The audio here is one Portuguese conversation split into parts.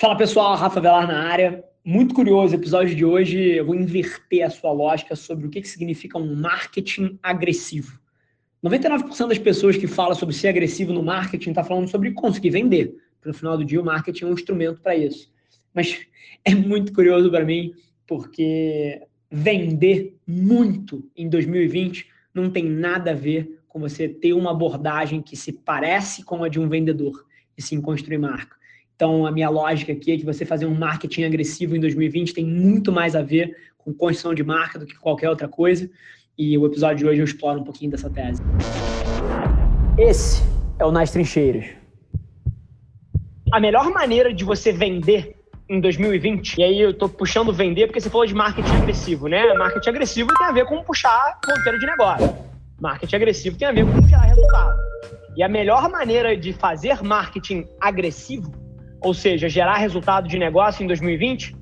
Fala pessoal, Rafa Velar na área. Muito curioso episódio de hoje. Eu vou inverter a sua lógica sobre o que, que significa um marketing agressivo. 99% das pessoas que falam sobre ser agressivo no marketing está falando sobre conseguir vender. No final do dia, o marketing é um instrumento para isso. Mas é muito curioso para mim, porque vender muito em 2020 não tem nada a ver com você ter uma abordagem que se parece com a de um vendedor, e sim construir marca. Então, a minha lógica aqui é que você fazer um marketing agressivo em 2020 tem muito mais a ver com construção de marca do que qualquer outra coisa. E o episódio de hoje eu exploro um pouquinho dessa tese. Esse é o Nas Trincheiras. A melhor maneira de você vender em 2020, e aí eu tô puxando vender porque você falou de marketing agressivo, né? Marketing agressivo tem a ver com puxar ponteiro de negócio. Marketing agressivo tem a ver com gerar resultado. E a melhor maneira de fazer marketing agressivo ou seja, gerar resultado de negócio em 2020,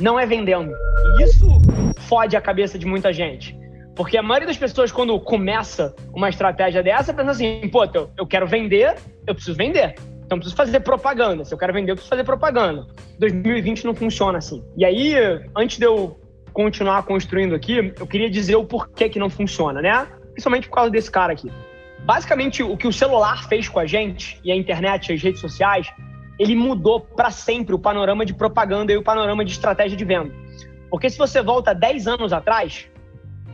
não é vendendo. E isso fode a cabeça de muita gente. Porque a maioria das pessoas, quando começa uma estratégia dessa, pensa assim: pô, eu quero vender, eu preciso vender. Então, preciso fazer propaganda. Se eu quero vender, eu preciso fazer propaganda. 2020 não funciona assim. E aí, antes de eu continuar construindo aqui, eu queria dizer o porquê que não funciona, né? Principalmente por causa desse cara aqui. Basicamente, o que o celular fez com a gente, e a internet, as redes sociais, ele mudou para sempre o panorama de propaganda e o panorama de estratégia de venda. Porque se você volta 10 anos atrás,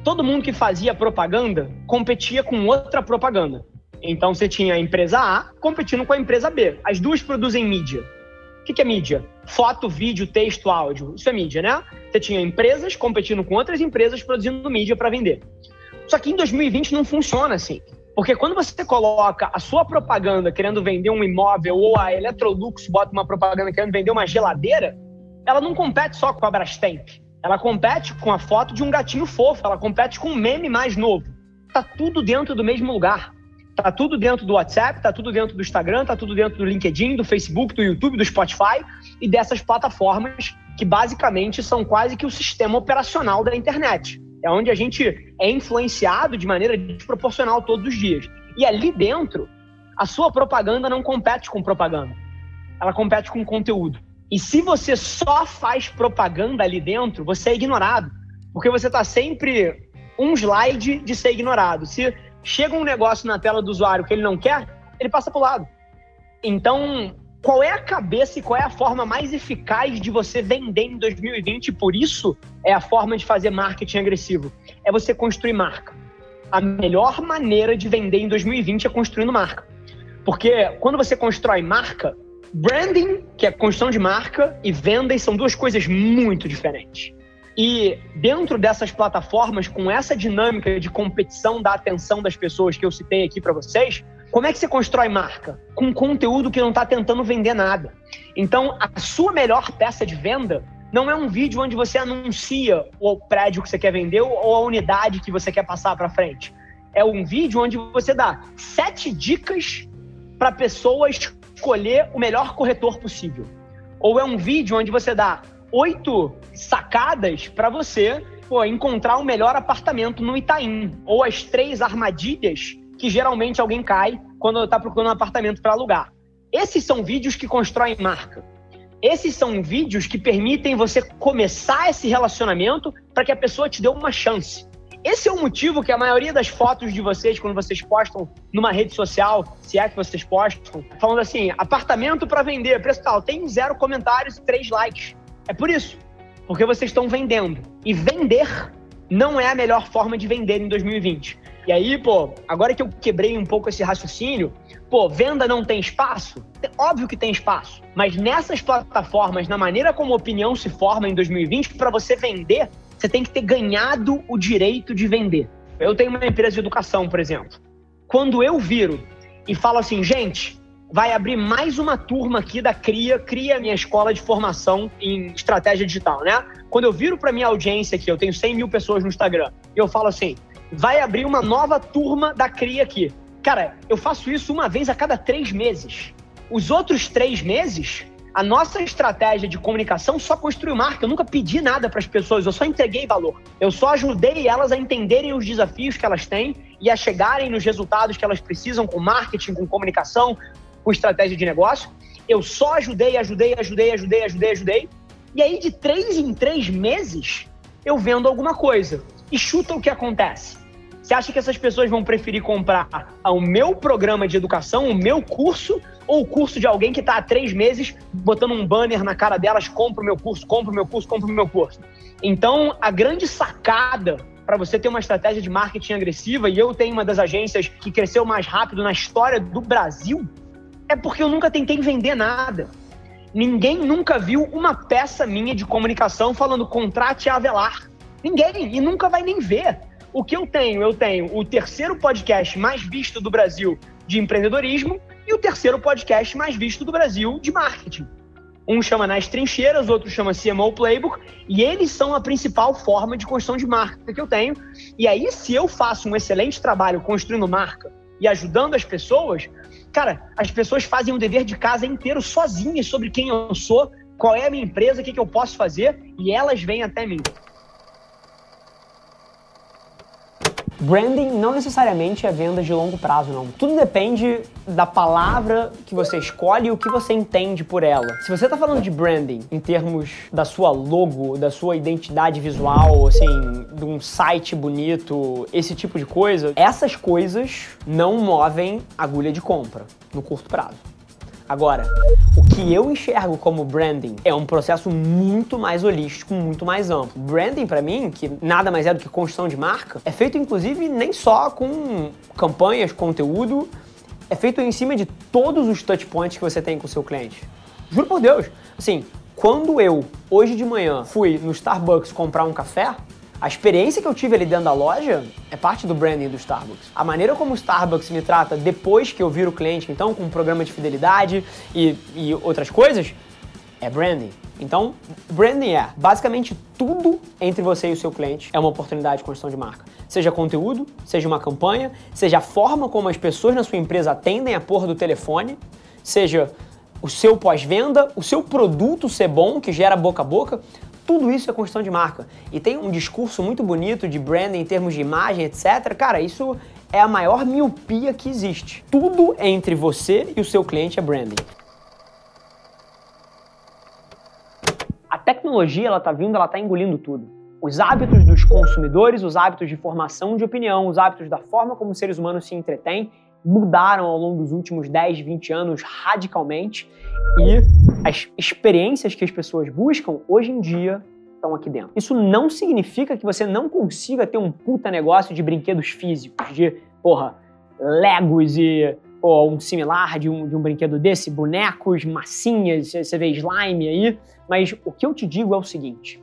todo mundo que fazia propaganda competia com outra propaganda. Então você tinha a empresa A competindo com a empresa B. As duas produzem mídia. O que é mídia? Foto, vídeo, texto, áudio. Isso é mídia, né? Você tinha empresas competindo com outras empresas produzindo mídia para vender. Só que em 2020 não funciona assim. Porque quando você coloca a sua propaganda querendo vender um imóvel ou a Electrolux bota uma propaganda querendo vender uma geladeira, ela não compete só com a Brastemp. Ela compete com a foto de um gatinho fofo, ela compete com um meme mais novo. Tá tudo dentro do mesmo lugar. Tá tudo dentro do WhatsApp, tá tudo dentro do Instagram, tá tudo dentro do LinkedIn, do Facebook, do YouTube, do Spotify e dessas plataformas que basicamente são quase que o sistema operacional da internet. É onde a gente é influenciado de maneira desproporcional todos os dias. E ali dentro, a sua propaganda não compete com propaganda. Ela compete com conteúdo. E se você só faz propaganda ali dentro, você é ignorado. Porque você está sempre um slide de ser ignorado. Se chega um negócio na tela do usuário que ele não quer, ele passa para o lado. Então, qual é a cabeça e qual é a forma mais eficaz de você vender em 2020? Por isso é a forma de fazer marketing agressivo. É você construir marca. A melhor maneira de vender em 2020 é construindo marca. Porque quando você constrói marca, branding, que é construção de marca, e vendas são duas coisas muito diferentes. E dentro dessas plataformas, com essa dinâmica de competição da atenção das pessoas que eu citei aqui para vocês, como é que você constrói marca? Com conteúdo que não está tentando vender nada. Então, a sua melhor peça de venda não é um vídeo onde você anuncia o prédio que você quer vender ou a unidade que você quer passar para frente. É um vídeo onde você dá sete dicas para a pessoa escolher o melhor corretor possível. Ou é um vídeo onde você dá oito sacadas para você pô, encontrar o melhor apartamento no Itaim. Ou as três armadilhas que geralmente alguém cai quando está procurando um apartamento para alugar. Esses são vídeos que constroem marca. Esses são vídeos que permitem você começar esse relacionamento para que a pessoa te dê uma chance. Esse é o motivo que a maioria das fotos de vocês, quando vocês postam numa rede social, se é que vocês postam, falando assim, apartamento para vender, preço tal, tem zero comentários e três likes. É por isso. Porque vocês estão vendendo. E vender não é a melhor forma de vender em 2020. E aí, pô, agora que eu quebrei um pouco esse raciocínio, pô, venda não tem espaço? Óbvio que tem espaço. Mas nessas plataformas, na maneira como a opinião se forma em 2020, para você vender, você tem que ter ganhado o direito de vender. Eu tenho uma empresa de educação, por exemplo. Quando eu viro e falo assim, gente, vai abrir mais uma turma aqui da CRIA, CRIA minha escola de formação em estratégia digital, né? Quando eu viro para minha audiência aqui, eu tenho 100 mil pessoas no Instagram, e eu falo assim, vai abrir uma nova turma da CRIA aqui. Cara, eu faço isso uma vez a cada três meses. Os outros três meses, a nossa estratégia de comunicação só construiu marca. Eu nunca pedi nada para as pessoas, eu só entreguei valor. Eu só ajudei elas a entenderem os desafios que elas têm e a chegarem nos resultados que elas precisam com marketing, com comunicação, com estratégia de negócio. Eu só ajudei, ajudei, ajudei, ajudei, ajudei, ajudei. E aí, de três em três meses, eu vendo alguma coisa. E chuta o que acontece. Você acha que essas pessoas vão preferir comprar o meu programa de educação, o meu curso, ou o curso de alguém que está há três meses botando um banner na cara delas: compra o meu curso, compra o meu curso, compra o meu curso? Então, a grande sacada para você ter uma estratégia de marketing agressiva, e eu tenho uma das agências que cresceu mais rápido na história do Brasil, é porque eu nunca tentei vender nada. Ninguém nunca viu uma peça minha de comunicação falando contrate a Avelar. Ninguém, e nunca vai nem ver. O que eu tenho? Eu tenho o terceiro podcast mais visto do Brasil de empreendedorismo e o terceiro podcast mais visto do Brasil de marketing. Um chama Nas Trincheiras, outro chama CMO Playbook, e eles são a principal forma de construção de marca que eu tenho. E aí, se eu faço um excelente trabalho construindo marca e ajudando as pessoas, cara, as pessoas fazem o dever de casa inteiro sozinhas sobre quem eu sou, qual é a minha empresa, o que, que eu posso fazer, e elas vêm até mim. Branding não necessariamente é venda de longo prazo, não. Tudo depende da palavra que você escolhe e o que você entende por ela. Se você está falando de branding em termos da sua logo, da sua identidade visual, assim, de um site bonito, esse tipo de coisa, essas coisas não movem agulha de compra no curto prazo. Agora, o que eu enxergo como branding é um processo muito mais holístico, muito mais amplo. Branding, para mim, que nada mais é do que construção de marca, é feito inclusive nem só com campanhas, conteúdo, é feito em cima de todos os touchpoints que você tem com o seu cliente. Juro por Deus. Assim, quando eu, hoje de manhã, fui no Starbucks comprar um café, a experiência que eu tive ali dentro da loja é parte do branding do Starbucks. A maneira como o Starbucks me trata depois que eu viro cliente, então, com um programa de fidelidade e, e outras coisas, é branding. Então, branding é basicamente tudo entre você e o seu cliente é uma oportunidade de construção de marca. Seja conteúdo, seja uma campanha, seja a forma como as pessoas na sua empresa atendem a porra do telefone, seja o seu pós-venda, o seu produto ser bom, que gera boca a boca, tudo isso é construção de marca. E tem um discurso muito bonito de branding em termos de imagem, etc. Cara, isso é a maior miopia que existe. Tudo entre você e o seu cliente é branding. A tecnologia, ela tá vindo, ela tá engolindo tudo. Os hábitos dos consumidores, os hábitos de formação de opinião, os hábitos da forma como os seres humanos se entretêm, mudaram ao longo dos últimos 10, 20 anos radicalmente e as experiências que as pessoas buscam hoje em dia estão aqui dentro. Isso não significa que você não consiga ter um puta negócio de brinquedos físicos, de, porra, Legos e pô, um similar de um, de um brinquedo desse, bonecos, massinhas, você vê slime aí, mas o que eu te digo é o seguinte: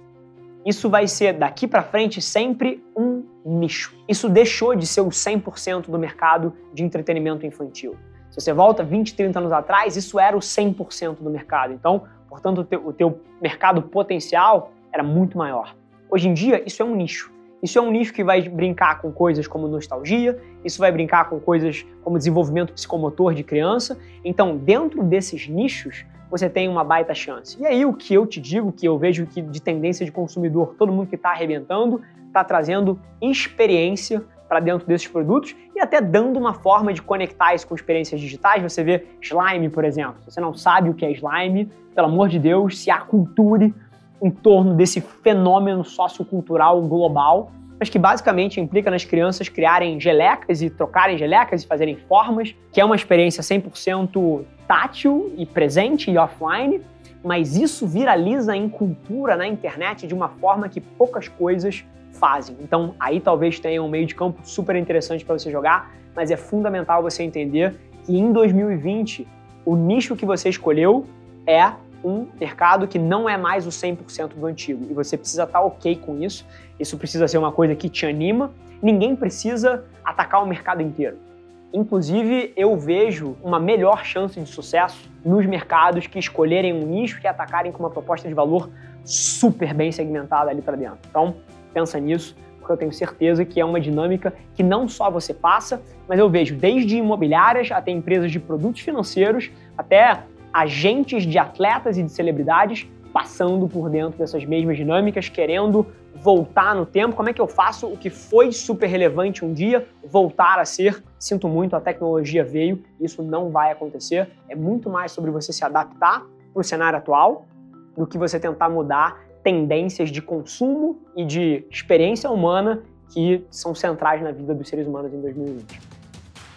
isso vai ser daqui para frente sempre um nicho. Isso deixou de ser o 100% do mercado de entretenimento infantil. Se você volta 20, 30 anos atrás, isso era o 100% do mercado. Então, portanto, o teu, o teu mercado potencial era muito maior. Hoje em dia, isso é um nicho. Isso é um nicho que vai brincar com coisas como nostalgia, isso vai brincar com coisas como desenvolvimento psicomotor de criança. Então, dentro desses nichos, você tem uma baita chance. E aí, o que eu te digo, que eu vejo que de tendência de consumidor, todo mundo que está arrebentando, está trazendo experiência para dentro desses produtos e até dando uma forma de conectar isso com experiências digitais. Você vê slime, por exemplo. Se você não sabe o que é slime, pelo amor de Deus, se aculture em torno desse fenômeno sociocultural global, mas que basicamente implica nas crianças criarem gelecas e trocarem gelecas e fazerem formas, que é uma experiência 100% tátil e presente e offline, mas isso viraliza em cultura na internet de uma forma que poucas coisas fazem. Então, aí talvez tenha um meio de campo super interessante para você jogar, mas é fundamental você entender que em 2020 o nicho que você escolheu é um mercado que não é mais o 100% do antigo e você precisa estar tá ok com isso. Isso precisa ser uma coisa que te anima. Ninguém precisa atacar o mercado inteiro. Inclusive, eu vejo uma melhor chance de sucesso nos mercados que escolherem um nicho e atacarem com uma proposta de valor super bem segmentada ali para dentro. Então, pensa nisso, porque eu tenho certeza que é uma dinâmica que não só você passa, mas eu vejo desde imobiliárias até empresas de produtos financeiros, até agentes de atletas e de celebridades passando por dentro dessas mesmas dinâmicas, querendo voltar no tempo. Como é que eu faço o que foi super relevante um dia voltar a ser? Sinto muito, a tecnologia veio, isso não vai acontecer. É muito mais sobre você se adaptar para o cenário atual do que você tentar mudar tendências de consumo e de experiência humana que são centrais na vida dos seres humanos em 2020.